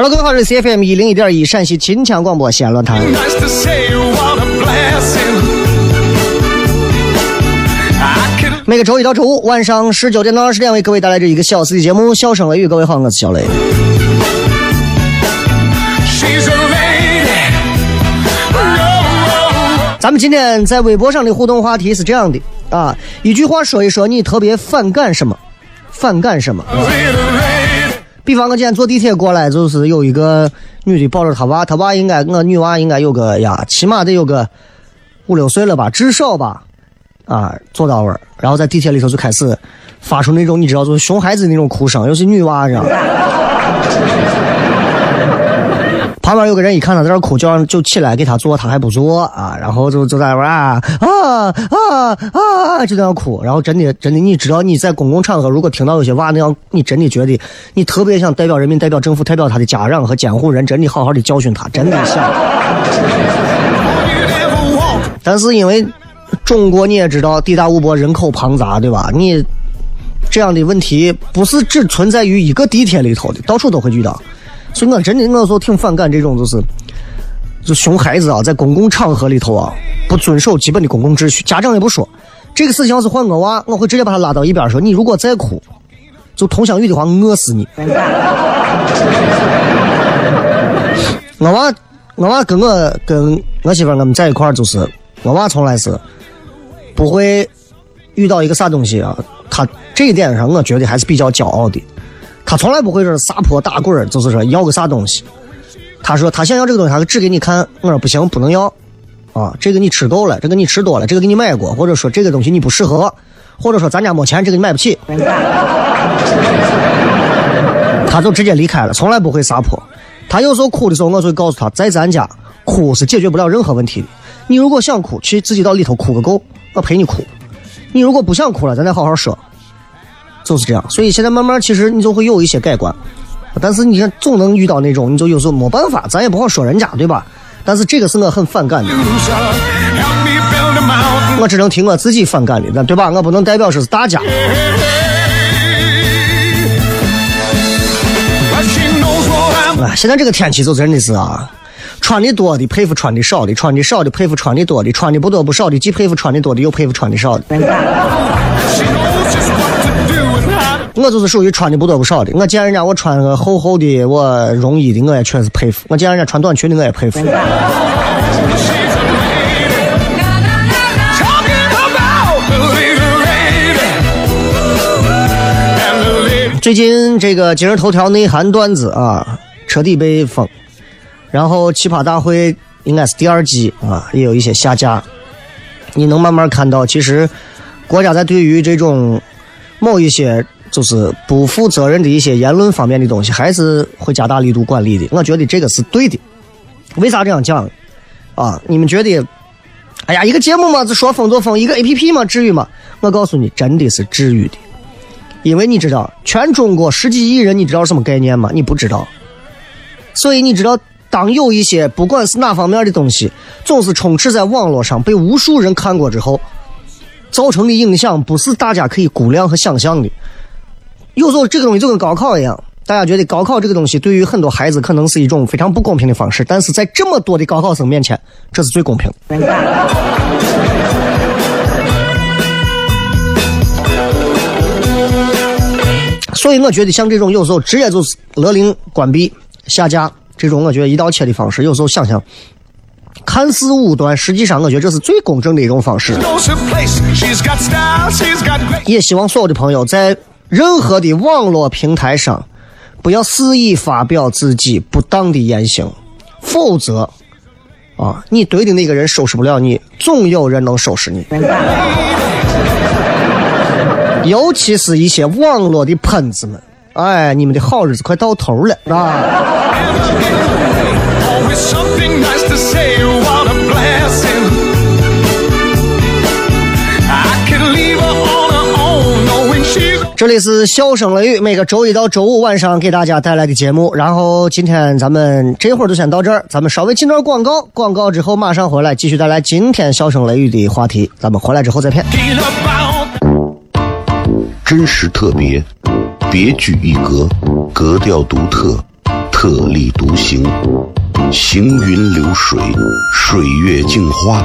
Hello，各位好，这是 CFM 一零一点一陕西秦腔广播西安论坛。每个周一到周五晚上十九点到二十点，为各位带来这一个小时的节目《笑声雷雨》。各位好，我是小雷。Oh, 咱们今天在微博上的互动话题是这样的啊，一句话说一说你特别反感什么，反感什么。oh. 比方我今天坐地铁过来，就是有一个女的抱着她娃，她娃应该我女娃应该有个呀，起码得有个五六岁了吧，至少吧，啊，坐到位儿，然后在地铁里头就开始发出那种你知道，就是熊孩子那种哭声，尤其女娃，你知道。旁边有个人一看他在这哭，就让就起来给他坐，他还不坐啊，然后就就在那儿啊啊啊啊，就在那儿哭。然后真的真的，你知道你在公共场合如果听到有些娃那样，你真的觉得你特别想代表人民、代表政府、代表他的家长和监护人，真的好好的教训他，真的想。但是因为中国你也知道，地大物博，人口庞杂，对吧？你这样的问题不是只存在于一个地铁里头的，到处都会遇到。所以我真的我有时候挺反感这种就是，就熊孩子啊，在公共场合里头啊，不遵守基本的公共秩序。家长也不说，这个事情要是换我娃，我会直接把他拉到一边说：“你如果再哭，就佟湘玉的话，饿死你。”我娃，我娃跟我跟我媳妇我们在一块儿，就是我娃从来是不会遇到一个啥东西啊，他这一点上我觉得还是比较骄傲的。他从来不会说撒泼打滚，就是说要个啥东西。他说他想要这个东西，他指给你看。我说不行，不能要啊，这个你吃够了，这个你吃多了，这个给你买过，或者说这个东西你不适合，或者说咱家没钱，这个你买不起。他就直接离开了，从来不会撒泼。他有时候哭的时候，我就告诉他，在咱家哭是解决不了任何问题的。你如果想哭，去自己到里头哭个够，我陪你哭。你如果不想哭了，咱再好好说。就是这样，所以现在慢慢其实你就会有一些改观，但是你看总能遇到那种，你就有时候没办法，咱也不好说人家，对吧？但是这个是我很反感的，我只能听我自己反感的，对吧？我不能代表是大家。啊，现在这个天气就真的是啊，穿的多的佩服穿的少的，穿的少的佩服穿的多的，穿的不多不少的，既佩服穿的多的，又佩服穿的少的。我就是属于穿的不多不少的。我见人家我穿个厚厚的，我绒衣的，我也确实佩服；我见人家穿短裙的，我也佩服。最近这个今日头条内涵段子啊，彻底被封，然后奇葩大会应该是第二季啊，也有一些下架。你能慢慢看到，其实国家在对于这种某一些就是不负责任的一些言论方面的东西，还是会加大力度管理的。我觉得这个是对的。为啥这样讲？啊！你们觉得，哎呀，一个节目嘛，就说封就封；一个 A P P 嘛，至于吗？我告诉你，真的是至于的。因为你知道，全中国十几亿人，你知道什么概念吗？你不知道。所以你知道，当有一些不管是哪方面的东西，总是充斥在网络上，被无数人看过之后，造成的影响不是大家可以估量和想象的。有时候这个东西就跟高考一样，大家觉得高考这个东西对于很多孩子可能是一种非常不公平的方式，但是在这么多的高考生面前，这是最公平的。所以我觉得像这种有时候直接就是勒令关闭、下架这种，我觉得一刀切的方式，有时候想想，看似武断，实际上我觉得这是最公正的一种方式。也希望所有的朋友在任何的网络平台上，不要肆意发表自己不当的言行，否则，啊，你怼的那个人收拾不了你，总有人能收拾你。尤其是一些网络的喷子们，哎，你们的好日子快到头了，啊！这里是笑声雷雨，每个周一到周五晚上给大家带来的节目。然后今天咱们这会儿就先到这儿，咱们稍微进段广告，广告之后马上回来继续带来今天笑声雷雨的话题。咱们回来之后再片。真实特别，别具一格，格调独特，特立独行，行云流水，水月镜花，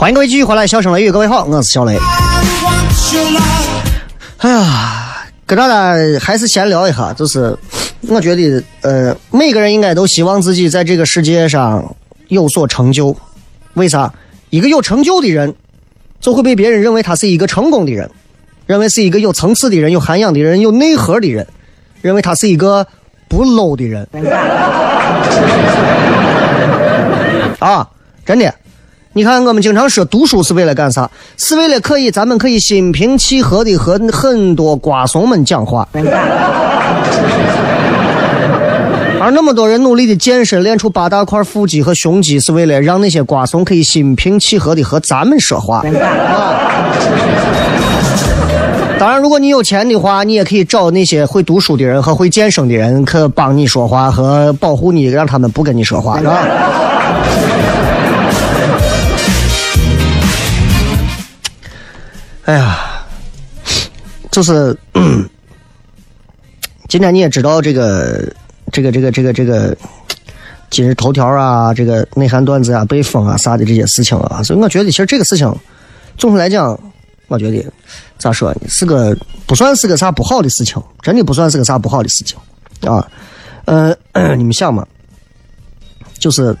欢迎各位继续回来，笑声雷雨，各位好，我是小雷。哎呀，跟大家还是闲聊一下，就是我觉得，呃，每个人应该都希望自己在这个世界上有所成就。为啥？一个有成就的人，就会被别人认为他是一个成功的人，认为是一个有层次的人、有涵养的人、有内核的人，认为他是一个不 low 的人。啊，真的。你看，我们经常说读书是为了干啥？是为了可以，咱们可以心平气和的和很多瓜怂们讲话。而那么多人努力的健身，练出八大块腹肌和胸肌，是为了让那些瓜怂可以心平气和的和咱们说话。当然，如果你有钱的话，你也可以找那些会读书的人和会健身的人，可帮你说话和保护你，让他们不跟你说话，是吧？哎呀，就是 今天你也知道这个这个这个这个这个今日头条啊，这个内涵段子啊，被封啊啥的这些事情啊，所以我觉得其实这个事情，总的来讲，我觉得咋说呢，是个不算是个啥不好的事情，真的不算是个啥不好的事情啊。呃，你们想嘛，就是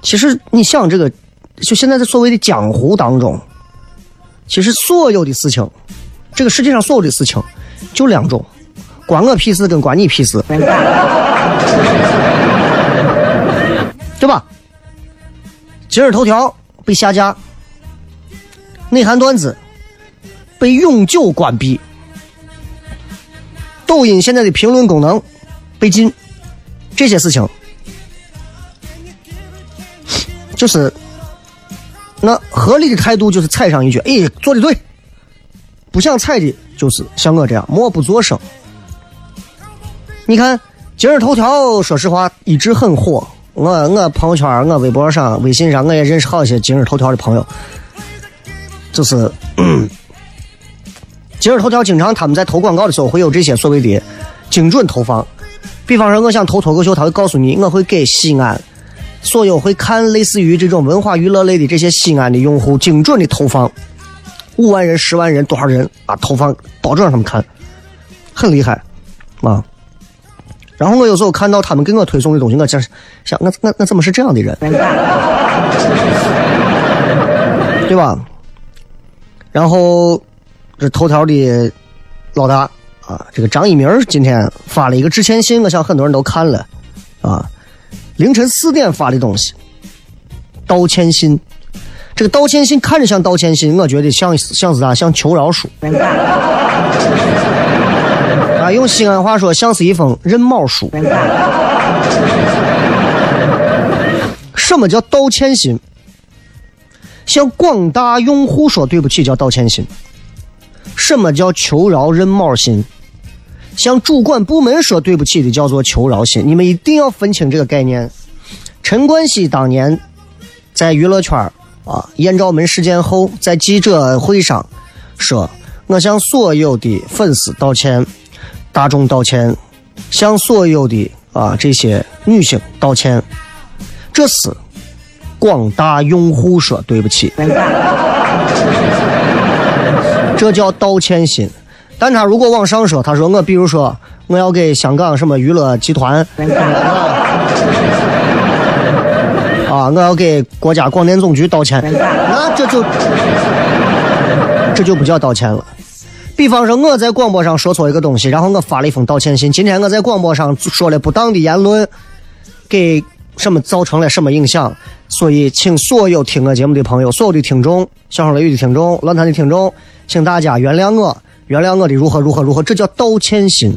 其实你想这个，就现在在所谓的江湖当中。其实所有的事情，这个世界上所有的事情，就两种，关我屁事跟关你屁事，对吧？今日头条被下架，内涵段子被永久关闭，抖音现在的评论功能被禁，这些事情，就是那合理的态度就是踩上一脚，哎，做的对。不想踩的，就是像我这样默不作声。你看今日头条，说实话一直很火。我我朋友圈、我微博上、微信上，我也认识好些今日头条的朋友。就是 今日头条经常他们在投广告的时候会有这些所谓的精准投放。比方说，我想投脱口秀，他会告诉你，我会给西安所有会看类似于这种文化娱乐类的这些西安的用户精准的投放。五万人、十万人、多少人啊？投放保证让他们看，很厉害啊！然后我有时候看到他们给我推送的东西，我想想，我我我怎么是这样的人，对吧？然后这头条的老大啊，这个张一鸣今天发了一个致歉信，我想很多人都看了啊，凌晨四点发的东西，道歉信。这个道歉信看着像道歉信，我觉得像像是啥？像求饶书。啊，用西安话说，像是一封认猫书。什么叫道歉信？向广大用户说对不起叫道歉信。什么叫求饶认猫信？向主管部门说对不起的叫做求饶信。你们一定要分清这个概念。陈冠希当年在娱乐圈啊！艳照门事件后，在记者会上说：“我向所有的粉丝道歉，大众道歉，向所有的啊这些女性道歉。”这是广大用户说对不起，这叫道歉信。但他如果往上说，他说我比如说我要给香港什么娱乐集团。啊！我要给国家广电总局道歉，那这就这就不叫道歉了。比方说，我在广播上说错一个东西，然后我发了一封道歉信。今天我在广播上说了不当的言论，给什么造成了什么影响？所以，请所有听我节目的朋友，所有的听众，小声雷雨的听众，论坛的听众，请大家原谅我，原谅我的如何如何如何，这叫道歉信。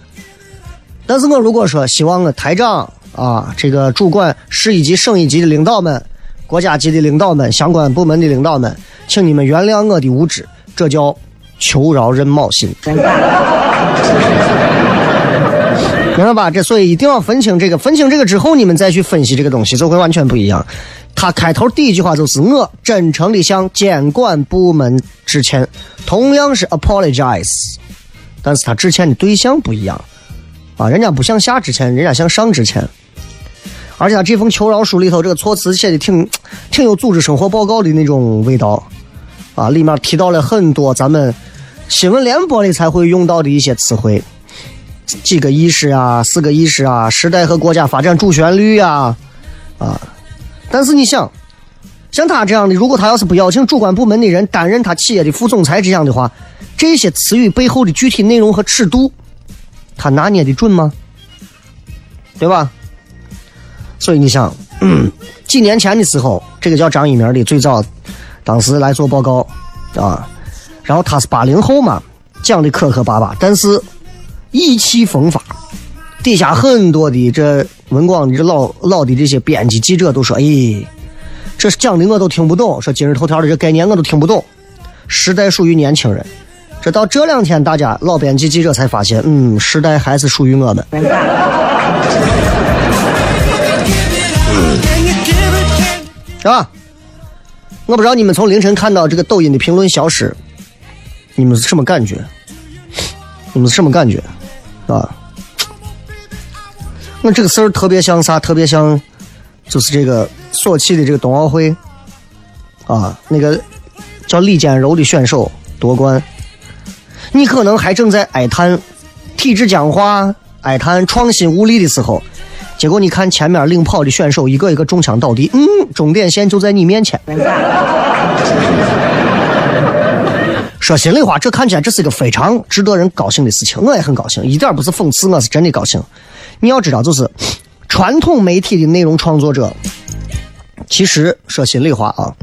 但是我如果说希望我台长。啊，这个主管市一级、省一级的领导们，国家级的领导们，相关部门的领导们，请你们原谅我的无知，这叫求饶认冒心，明白吧？这所以一定要分清这个，分清这个之后，你们再去分析这个东西，就会完全不一样。他开头第一句话就是我真诚的向监管部门致歉，同样是 apologize，但是他致歉的对象不一样，啊，人家不向下致歉，人家向上致歉。而且他这封求饶书里头，这个措辞写的挺挺有组织生活报告的那种味道，啊，里面提到了很多咱们新闻联播里才会用到的一些词汇，几个意识啊，四个意识啊，时代和国家发展主旋律呀，啊，但是你想，像他这样的，如果他要是不邀请主管部门的人担任他企业的副总裁这样的话，这些词语背后的具体内容和尺度，他拿捏的准吗？对吧？所以你想，几年前的时候，这个叫张一鸣的最早，当时来做报告，啊，然后他是八零后嘛，讲的磕磕巴巴，但是意气风发，底下很多的这文广的这老老的这些编辑记者都说，哎，这是讲的我都听不懂，说今日头条的这概念我都听不懂，时代属于年轻人，这到这两天大家老编辑记者才发现，嗯，时代还是属于我们。是吧？我不知道你们从凌晨看到这个抖音的评论消失，你们是什么感觉？你们是什么感觉？啊？我这个事儿特别像啥？特别像，就是这个索契的这个冬奥会，啊，那个叫李坚柔的选手夺冠，你可能还正在哀叹体制僵化、哀叹创新无力的时候。结果你看前面领跑的选手一个一个中枪倒地，嗯，终点线就在你面前。说心里话，这看起来这是一个非常值得人高兴的事情，我也很高兴，一点不是讽刺，我是真的高兴。你要知道，就是传统媒体的内容创作者，其实说心里话啊，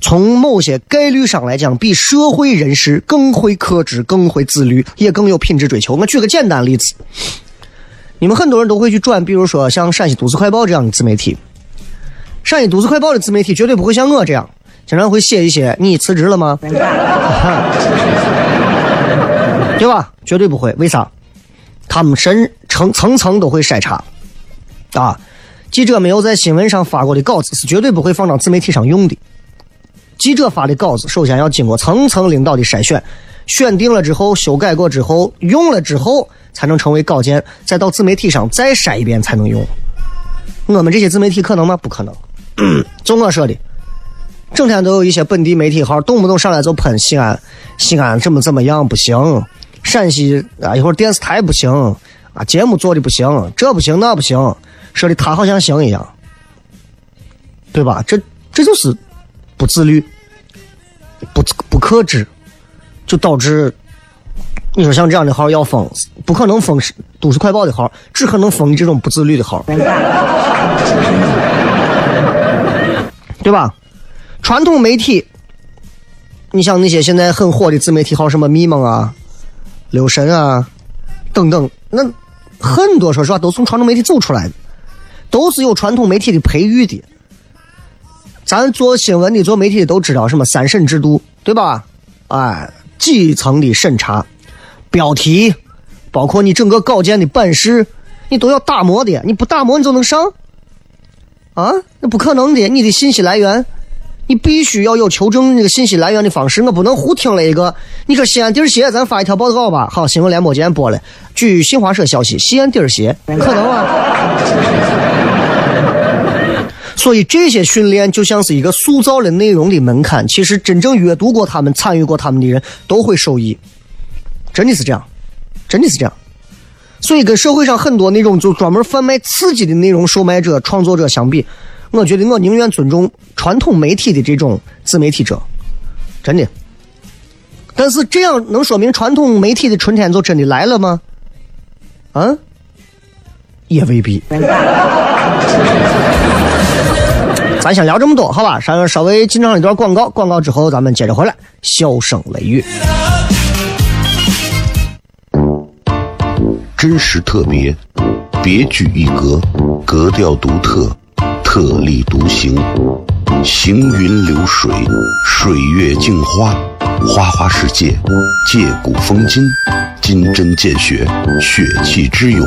从某些概率上来讲，比社会人士更会克制、更会自律，也更有品质追求。我举个简单例子，你们很多人都会去转，比如说像陕西都市快报这样的自媒体。陕西都市快报的自媒体绝对不会像我这样，经常会写一些“你辞职了吗？” 对吧？绝对不会。为啥？他们深层层层都会筛查啊！记者没有在新闻上发过的稿子是绝对不会放到自媒体上用的。记者发的稿子首先要经过层层领导的筛选，选定了之后修改过之后用了之后才能成为稿件，再到自媒体上再筛一遍才能用。我们这些自媒体可能吗？不可能。就我说的，整天都有一些本地媒体号动不动上来就喷西安，西安怎么怎么样不行，陕西啊一会儿电视台不行啊，节目做的不行，这不行那不行，说的他好像行一样，对吧？这这就是不自律，不不克制，就导致你说像这样的号要封，不可能封都市快报的号，只可能封你这种不自律的号。对吧？传统媒体，你像那些现在很火的自媒体号，什么咪蒙啊、留神啊等等，那很多说实话都从传统媒体走出来的，都是有传统媒体的培育的。咱做新闻的、做媒体的都知道什么三审制度，对吧？哎，基层的审查，标题，包括你整个稿件的版式，你都要打磨的，你不打磨你就能上？啊，那不可能的！你的信息来源，你必须要有求证那个信息来源的方式。我不能胡听了一个。你说西安地儿鞋，咱发一条报告吧。好，新闻联播今天播了。据新华社消息，西安地儿鞋可能啊。所以这些训练就像是一个塑造了内容的门槛。其实真正阅读过他们、参与过他们的人都会受益。真的是这样，真的是这样。所以，跟社会上很多那种就专门贩卖刺激的内容售卖者、创作者相比，我觉得我宁愿尊重传统媒体的这种自媒体者，真的。但是这样能说明传统媒体的春天就真的来了吗？啊，也未必。咱先聊这么多，好吧？稍稍微进上一段广告，广告之后咱们接着回来，笑声雷雨。真实特别，别具一格，格调独特，特立独行，行云流水，水月镜花，花花世界，借古风今，金针见血，血气之勇，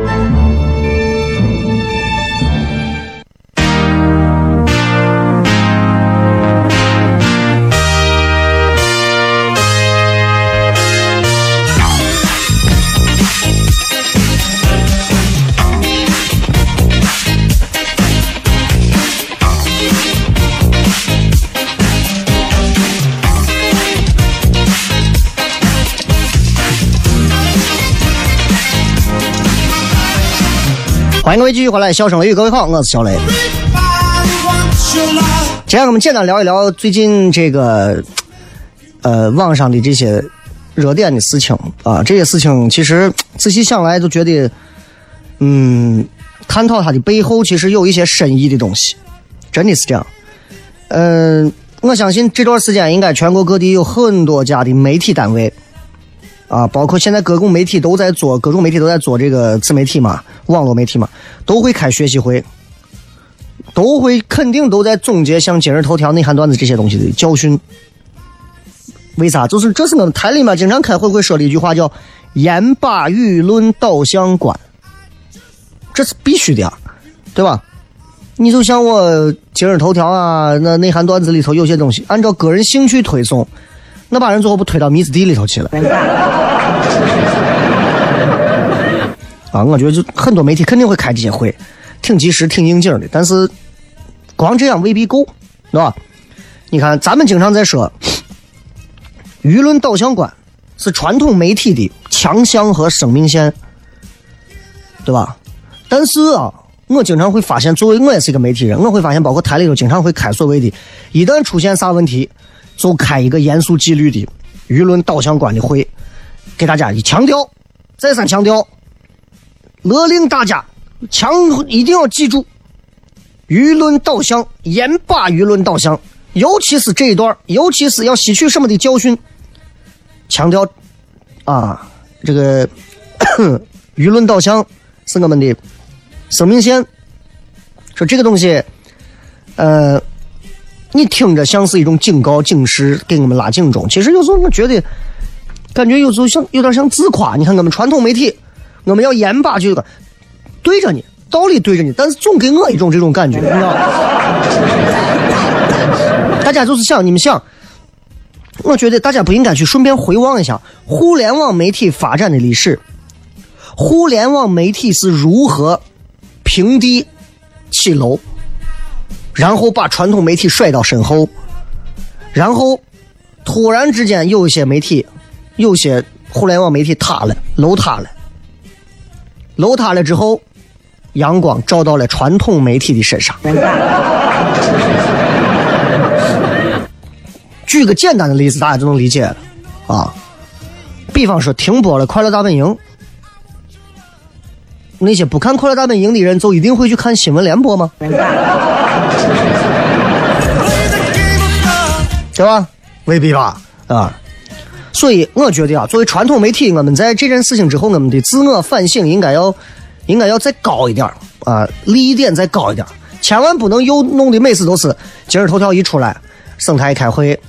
欢迎各位继续回来，笑声雷雨，各位好，我是小雷。今天我们简单聊一聊最近这个呃网上的这些热点的事情啊，这些事情其实仔细想来就觉得，嗯，探讨它的背后其实有一些深意的东西，真的是这样。嗯，我相信这段时间应该全国各地有很多家的媒体单位，啊，包括现在各种媒体都在做，各种媒体都在做这个自媒体嘛，网络媒体嘛，都会开学习会，都会肯定都在总结像今日头条、内涵段子这些东西的教训。为啥？就是这是我们台里面经常开会会说的一句话，叫“严把舆论导向观”，这是必须的啊，对吧？你就像我今日头条啊，那内涵段子里头有些东西，按照个人兴趣推送，那把人最后不推到迷子地里头去了。啊，我觉得就很多媒体肯定会开这些会，挺及时、挺应景的，但是光这样未必够，对吧？你看，咱们经常在说。舆论导向观是传统媒体的强项和生命线，对吧？但是啊，我经常会发现，作为我也是一个媒体人，我会发现，包括台里头经常会开所谓的，一旦出现啥问题，就开一个严肃纪律的舆论导向观的会，给大家一强调，再三强调，勒令大家强一定要记住，舆论导向，严把舆论导向，尤其是这一段，尤其是要吸取什么的教训。强调，啊，这个舆论导向是我们的生命线。说这个东西，呃，你听着像是一种警告、警示，给我们拉警钟。其实有时候我觉得，感觉有时候像有点像自夸。你看我们传统媒体，我们要严把这个对着你，道理对着你，但是总给我一种这种感觉，你知道吗？大家就是想，你们想。我觉得大家不应该去顺便回望一下互联网媒体发展的历史。互联网媒体是如何平地起楼，然后把传统媒体甩到身后，然后突然之间有一些媒体，有些互联网媒体塌了，楼塌了，楼塌了之后，阳光照到了传统媒体的身上。举个简单的例子，大家就能理解了啊。比方说，停播了《快乐大本营》，那些不看《快乐大本营》的人，就一定会去看新闻联播吗？对吧？未必吧？啊。所以我觉得啊，作为传统媒体，我们在这件事情之后，我们的自我反省应该要，应该要再高一点啊，利益点再高一点，千万不能又弄的每次都是今日头条一出来，省台开会。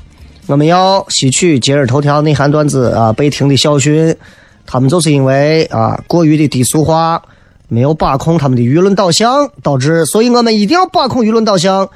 我们要吸取今日头条内涵段子啊被停的教训，他们就是因为啊过于的低俗化，没有把控他们的舆论导向，导致，所以我们一定要把控舆论导向，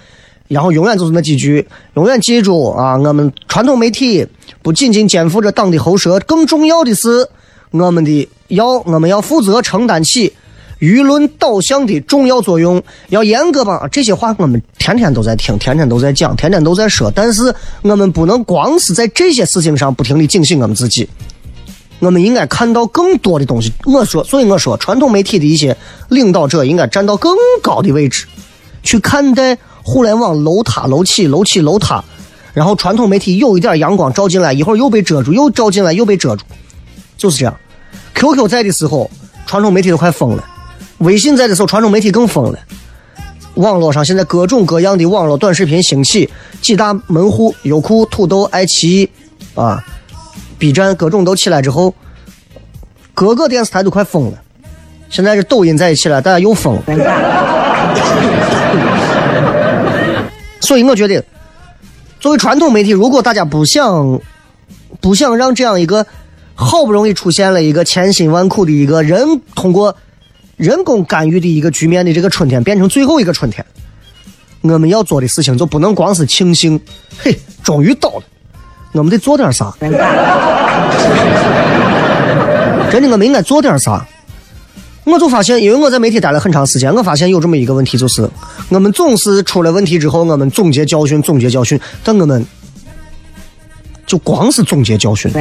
然后永远就是那几句，永远记住啊，我们传统媒体不仅仅肩负着党的喉舌，更重要的是我们的要我们要负责承担起。舆论导向的重要作用要严格吧？这些话我们天天都在听，天天都在讲，天天都在说。但是我们不能光是在这些事情上不停的警醒我们自己，我们应该看到更多的东西。我说，所以我说，传统媒体的一些领导者应该站到更高的位置，去看待互联网楼塌楼起楼起楼塌，然后传统媒体有一点阳光照进来，一会儿又被遮住，又照进来又被遮住，就是这样。QQ 在的时候，传统媒体都快疯了。微信在的时候，传统媒体更疯了。网络上现在各种各样的网络短视频兴起，几大门户，优酷、土豆、爱奇艺，啊，B 站各种都起来之后，各个电视台都快疯了。现在是抖音在一起了，大家又疯了。所以我觉得，作为传统媒体，如果大家不想不想让这样一个好不容易出现了一个千辛万苦的一个人通过。人工干预的一个局面的这个春天变成最后一个春天，我们要做的事情就不能光是庆幸，嘿，终于到了，我们得做点啥？真的，我们应该做点啥？我就发现，因为我在媒体待了很长时间，我发现有这么一个问题，就是我们总是出了问题之后，我们总结教训，总结教训，但我们就光是总结教训。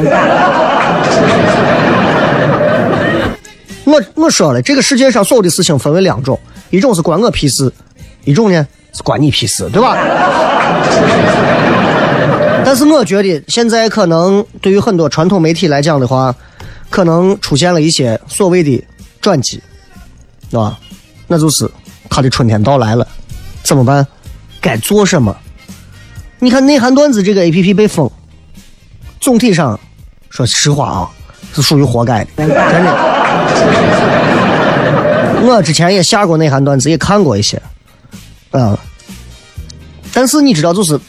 我我说了，这个世界上所有的事情分为两种，一种是关我屁事，一种呢是关你屁事，对吧？但是我觉得现在可能对于很多传统媒体来讲的话，可能出现了一些所谓的转机，对吧？那就是他的春天到来了，怎么办？该做什么？你看内涵段子这个 A P P 被封，总体上说实话啊，是属于活该，真的。我之前也下过内涵段子，也看过一些，啊、但是你知道，就是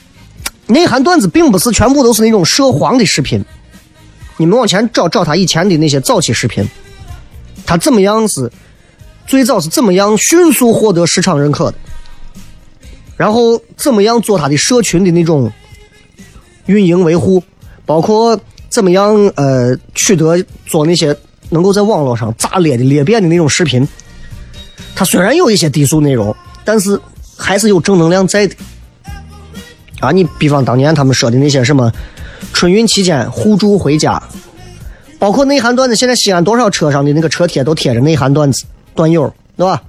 内涵段子并不是全部都是那种涉黄的视频。你们往前找找他以前的那些早期视频，他怎么样是最早是怎么样迅速获得市场认可的，然后怎么样做他的社群的那种运营维护，包括怎么样呃取得做那些能够在网络上炸裂的裂变的那种视频。他虽然有一些低俗内容，但是还是有正能量在的。啊，你比方当年他们说的那些什么春运期间互助回家，包括内涵段子，现在西安多少车上的那个车贴都贴着内涵段子段友，对吧？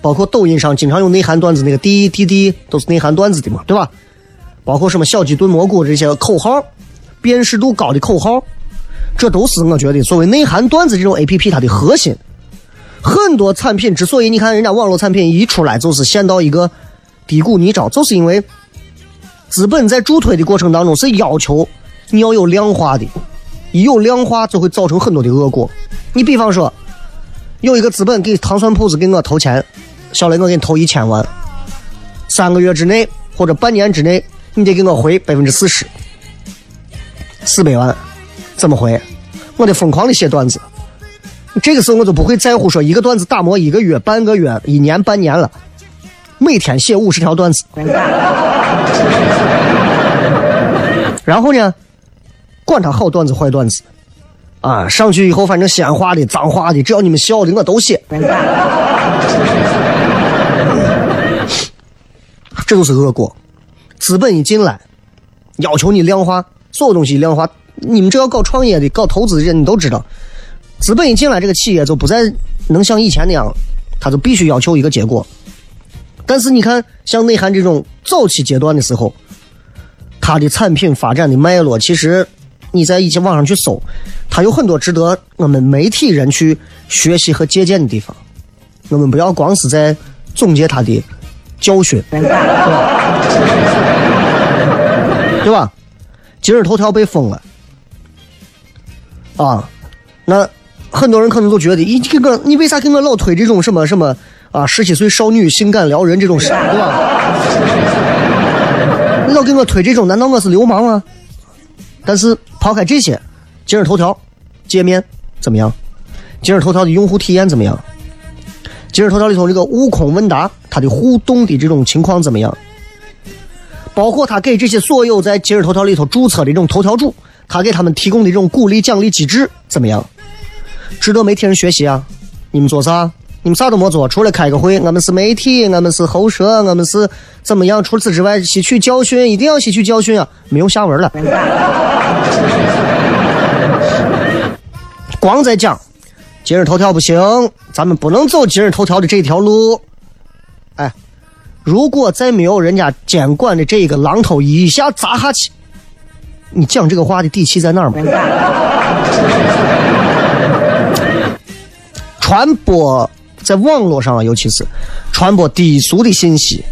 包括抖音上经常有内涵段子，那个滴滴滴都是内涵段子的嘛，对吧？包括什么小鸡炖蘑菇这些口号，辨识度高的口号，这都是我觉得作为内涵段子这种 A P P 它的核心。很多产品之所以你看人家网络产品一出来就是陷到一个低谷泥沼，就是因为资本在助推的过程当中是要求你要有量化的，一有量化就会造成很多的恶果。你比方说，有一个资本给糖蒜铺子给我投钱，小雷我给你投一千万，三个月之内或者半年之内，你得给我回百分之四十，四百万，怎么回？我得疯狂的写段子。这个时候我就不会在乎说一个段子打磨一个月、半个月、一年、半年了，每天写五十条段子。然后呢，管他好段子坏段子，啊，上去以后反正西安话的、脏话的，只要你们笑的我都写。这就是恶果。资本一进来，要求你量化，所有东西量化。你们这要搞创业的、搞投资的人，你都知道。资本一进来，这个企业就不再能像以前那样，他就必须要求一个结果。但是你看，像内涵这种早期阶段的时候，它的产品发展的脉络，其实你在一些网上去搜，它有很多值得我们媒体人去学习和借鉴的地方。我们不要光是在总结它的教训，对吧？对吧？今日头条被封了，啊，那。很多人可能都觉得，你给我，你为啥给我老推这种什么什么啊？十七岁少女性感撩人这种事，对吧？你老给我推这种，难道我是流氓吗？但是抛开这些，今日头条界面怎么样？今日头条的用户体验怎么样？今日头条里头这个悟空问答，它的互动的这种情况怎么样？包括他给这些所有在今日头条里头注册的这种头条主，他给他们提供的这种鼓励奖励机制怎么样？值得媒体人学习啊！你们做啥？你们啥都没做，除了开个会。我们是媒体，我们是喉舌，我们是怎么样？除此之外，吸取教训，一定要吸取教训啊！没有下文了。光在讲今日头条不行，咱们不能走今日头条的这条路。哎，如果再没有人家监管的这个榔头一下砸下去，你讲这个话的底气在哪儿吗？传播在网络上，尤其是传播低俗的信息，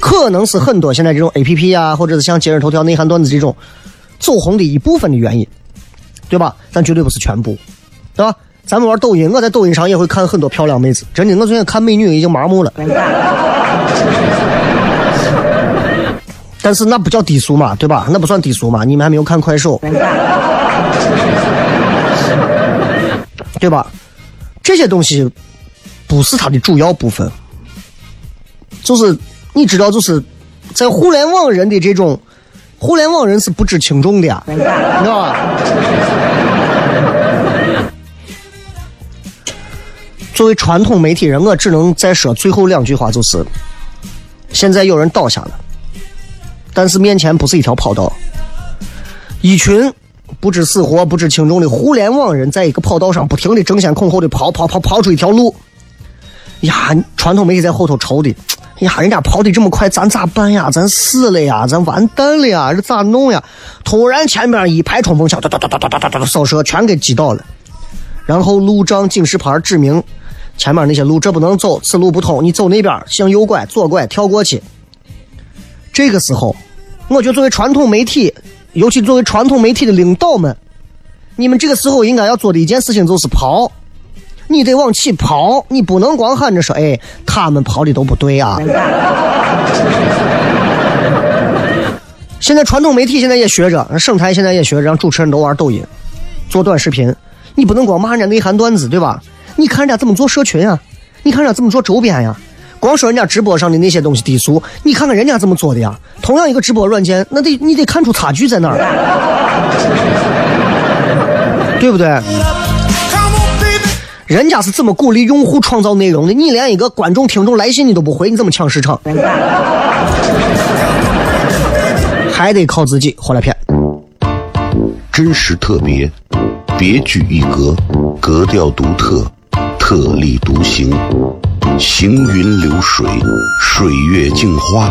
可能是很多现在这种 A P P 啊，或者是像今日头条、内涵段子这种走红的一部分的原因，对吧？但绝对不是全部，对吧？咱们玩抖音，我在抖音上也会看很多漂亮妹子，真的，我最近看美女已经麻木了。但是那不叫低俗嘛，对吧？那不算低俗嘛，你们还没有看快手，对吧？这些东西不是它的主要部分，就是你知道，就是在互联网人的这种，互联网人是不知轻重的呀，你知道吧？作为传统媒体人，我只能再说最后两句话，就是现在有人倒下了，但是面前不是一条跑道，一群。不知死活、不知轻重的互联网人，在一个跑道上不停的争先恐后的跑跑跑跑出一条路。呀，传统媒体在后头愁的，呀，人家跑的这么快，咱咋办呀？咱死了呀？咱完蛋了呀？这咋弄呀？突然前面一排冲锋枪，哒哒哒哒哒哒哒扫射，全给击倒了。然后路障、警示牌指明，前面那些路这不能走，此路不通，你走那边向右拐、左拐跳过去。这个时候，我觉得作为传统媒体，尤其作为传统媒体的领导们，你们这个时候应该要做的一件事情就是跑，你得往起跑，你不能光喊着说，哎，他们跑的都不对啊。现在传统媒体现在也学着，省台现在也学着，让主持人都玩抖音，做短视频。你不能光骂人家内涵段子，对吧？你看人家怎么做社群啊？你看人家怎么做周边呀？光说人家直播上的那些东西低俗，你看看人家怎么做的呀？同样一个直播软件，那得你得看出差距在哪儿，对不对？人家是怎么鼓励用户创造内容的？你连一个观众、听众来信你都不回，你怎么抢市场？还得靠自己，活来骗。真实特别，别具一格，格调独特，特立独行，行云流水，水月镜花，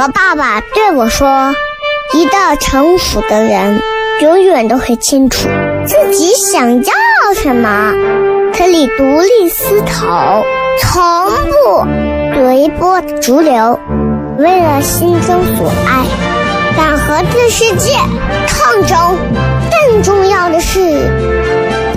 我爸爸对我说：“一个成熟的人，永远都会清楚自己想要什么，可以独立思考，从不随波逐流，为了心中所爱，敢和这世界抗争。更重要的是，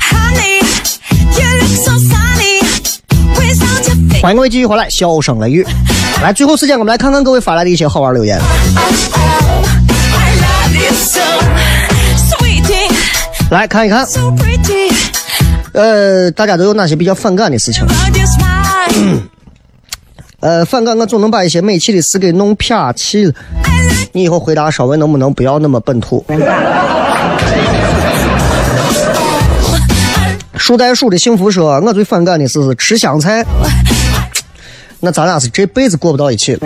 Honey, you look so 欢迎各位继续回来，笑声雷雨。来，最后时间我们来看看各位发来的一些好玩留言。来看一看.呃，大家都有哪些比较反感的事情.呃，反感我总能把一些美气的事给弄撇气了。你以后回答稍微能不能不要那么本土？树袋鼠的幸福说，我最反感的是吃香菜。那咱俩是这辈子过不到一起了。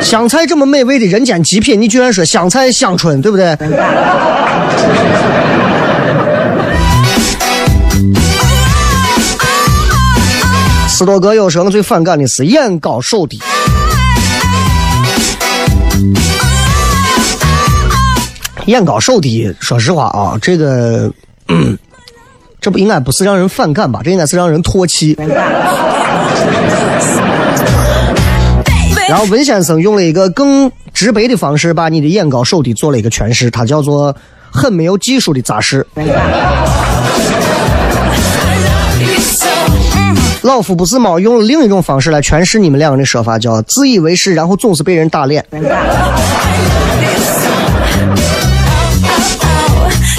香菜这么美味的人间极品，你居然说香菜香椿，对不对？斯多哥有说，我最反感的是眼高手低。眼高手低，说实话啊，这个，嗯这不应该不是让人反感吧？这应该是让人唾弃。然后文先生用了一个更直白的方式，把你的眼高手低做了一个诠释，他叫做很没有技术的杂事。老夫不是猫，用了另一种方式来诠释你们两个的说法，叫自以为是，然后总是被人打脸。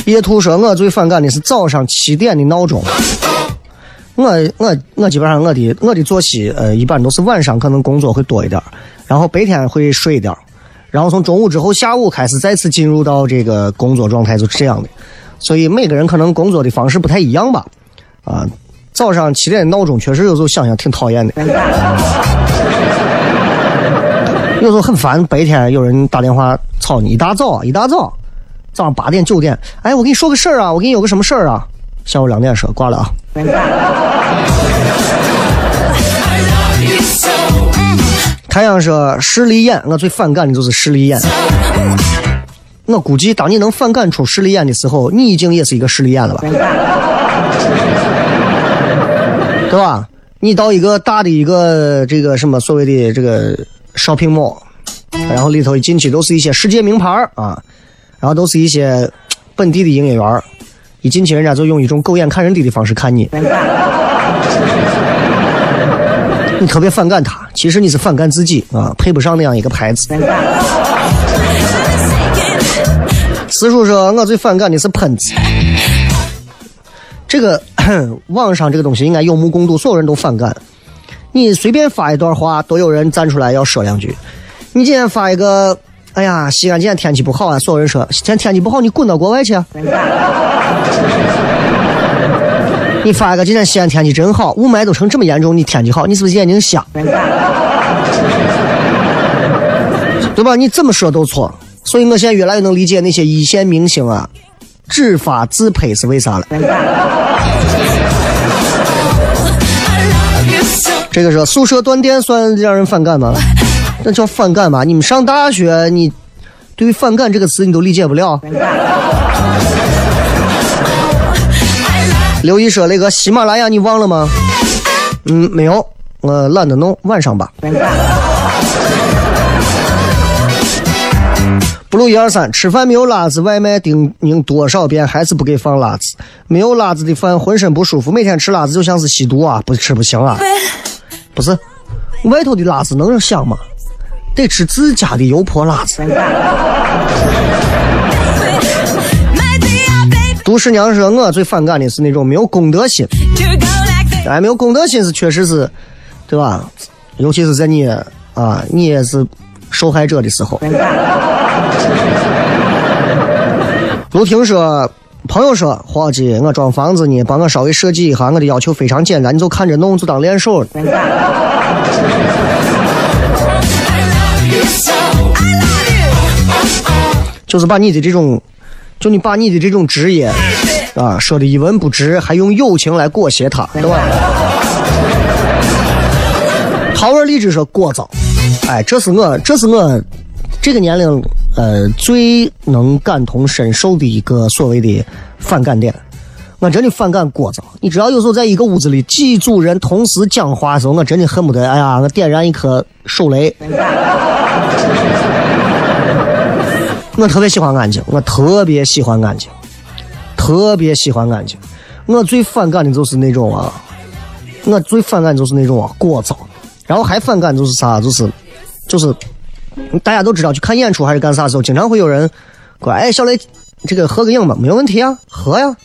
野兔说：“我最反感的是早上七点的闹钟。我我我基本上我的我的作息呃一般都是晚上可能工作会多一点，然后白天会睡一点，然后从中午之后下午开始再次进入到这个工作状态，就是这样的。所以每个人可能工作的方式不太一样吧。啊，早上七点的闹钟确实有时候想想挺讨厌的，有时候很烦。白天有人打电话吵你，一大早一大早，早上八点九点，哎，我跟你说个事儿啊，我跟你有个什么事儿啊？下午两点说挂了啊。太阳说势利眼，我最反感的就是势利眼。我估计当你能反感出势利眼的时候，你已经也是一个势利眼了吧？对吧？你到一个大的一个这个什么所谓的这个 shopping mall，然后里头一进去都是一些世界名牌啊，然后都是一些本地的营业员一进去人家就用一种狗眼看人低的方式看你，你特别反感他，其实你是反感自己啊，配不上那样一个牌子。四叔说，我最反感的是喷子。这个 网上这个东西应该有目共睹，所有人都反感。你随便发一段话，都有人站出来要说两句。你今天发一个，哎呀，西安今天天气不好啊，所有人说今天天气不好，你滚到国外去啊。你发一个今天西安天气真好，雾霾都成这么严重，你天气好，你是不是眼睛瞎？对吧？你怎么说都错。所以我现在越来越能理解那些一线明星啊，只发自拍是为啥了。这个说宿舍断电算让人反感吗？那叫反感吧？你们上大学，你对于反感这个词你都理解不了？刘毅说：“那个喜马拉雅你忘了吗？”嗯，没有，我懒得弄，晚上吧。不录一二三，吃饭没有辣子，外卖叮咛多少遍还是不给放辣子。没有辣子的饭浑身不舒服，每天吃辣子就像是吸毒啊，不吃不行啊。不是，外头的辣子能香吗？得吃自家的油泼辣子。杜十娘说，我最反感的是那种没有公德心。哎，没有公德心是确实是，对吧？尤其是在你啊，你也是受害者的时候。陆听说，朋友说，伙计，我装房子呢，帮我稍微设计一下，我的要求非常简单，你就看着弄，就当练手。就是把你的这种，就你把你的这种职业啊说的一文不值，还用友情来裹挟他，对吧？桃儿荔枝说聒噪，哎，这是我，这是我这个年龄呃最能感同身受的一个所谓的反感点。我真的反感聒噪，你知道，有时候在一个屋子里几组人同时讲话的时候，我真的恨不得，哎呀，我点燃一颗手雷。我特别喜欢安静，我特别喜欢安静，特别喜欢安静。我最反感的就是那种啊，我最反感就是那种啊聒噪，然后还反感就是啥，就是就是大家都知道去看演出还是干啥时候，经常会有人过来，哎，小雷，这个合个影吧，没有问题啊，合呀。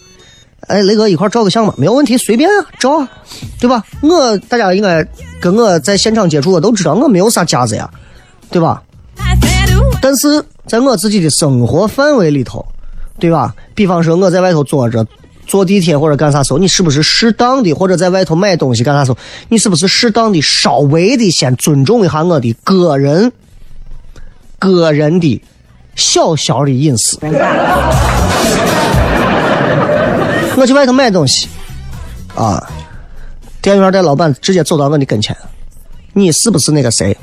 哎，雷哥一块照个相吧，没有问题，随便啊，照啊，对吧？我大家应该跟我在现场接触的都知道，我没有啥架子呀，对吧？但是在我自己的生活范围里头，对吧？比方说我在外头坐着，坐地铁或者干啥时候，你是不是适当的，或者在外头买东西干啥时候，你是不是适当的稍微的先尊重一下我的个人、个人的小小的隐私？我去外头买东西，啊，店员带老板直接走到我的跟前，你是不是那个谁？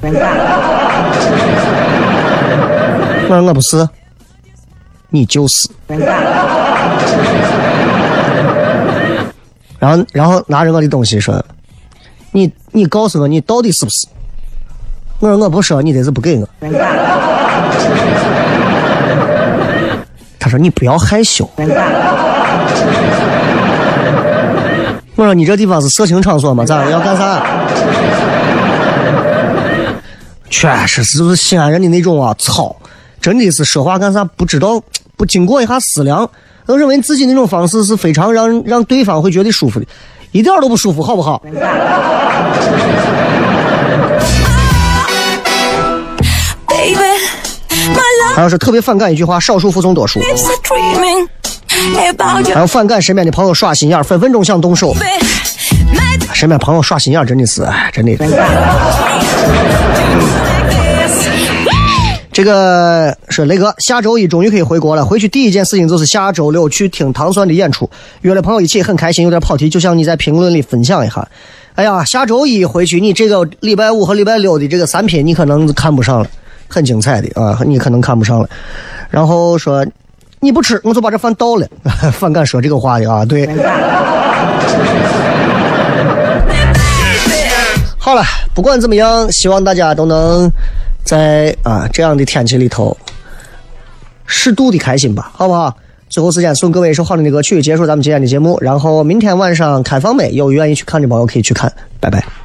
我说我不是，你就是。然后，然后拿着我的东西说：“你，你告诉我你到底是不是？”我说我不说，你这是不给我。他说你不要害羞。我说你这地方是色情场所吗？咋要干啥？确实是就是西安人的那种啊糙，真的是说话干啥不知道不经过一下思量，都认为自己那种方式是非常让让对方会觉得舒服的，一点都不舒服，好不好？还有是特别反感一句话：少数服从多数。还有反感身边的朋友耍心眼，分分钟想动手。身边朋友耍心眼真的是，哎，真的。这个是雷哥，下周一终于可以回国了。回去第一件事情就是下周六去听唐酸的演出，约了朋友一起，很开心。有点跑题，就像你在评论里分享一下。哎呀，下周一回去，你这个礼拜五和礼拜六的这个三拼，你可能看不上了，很精彩的啊，你可能看不上了。然后说你不吃，我就把这饭倒了。反感说这个话的啊，对。不管怎么样，希望大家都能在啊这样的天气里头适度的开心吧，好不好？最后时间送各位一首好听的歌曲，结束咱们今天的节目。然后明天晚上开放麦，有愿意去看的朋友可以去看，拜拜。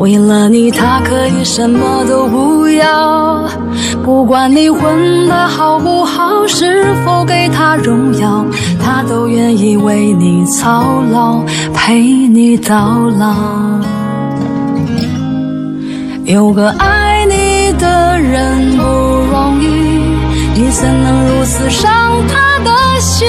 为了你，他可以什么都不要。不管你混得好不好，是否给他荣耀，他都愿意为你操劳，陪你到老。有个爱你的人不容易，你怎能如此伤他的心？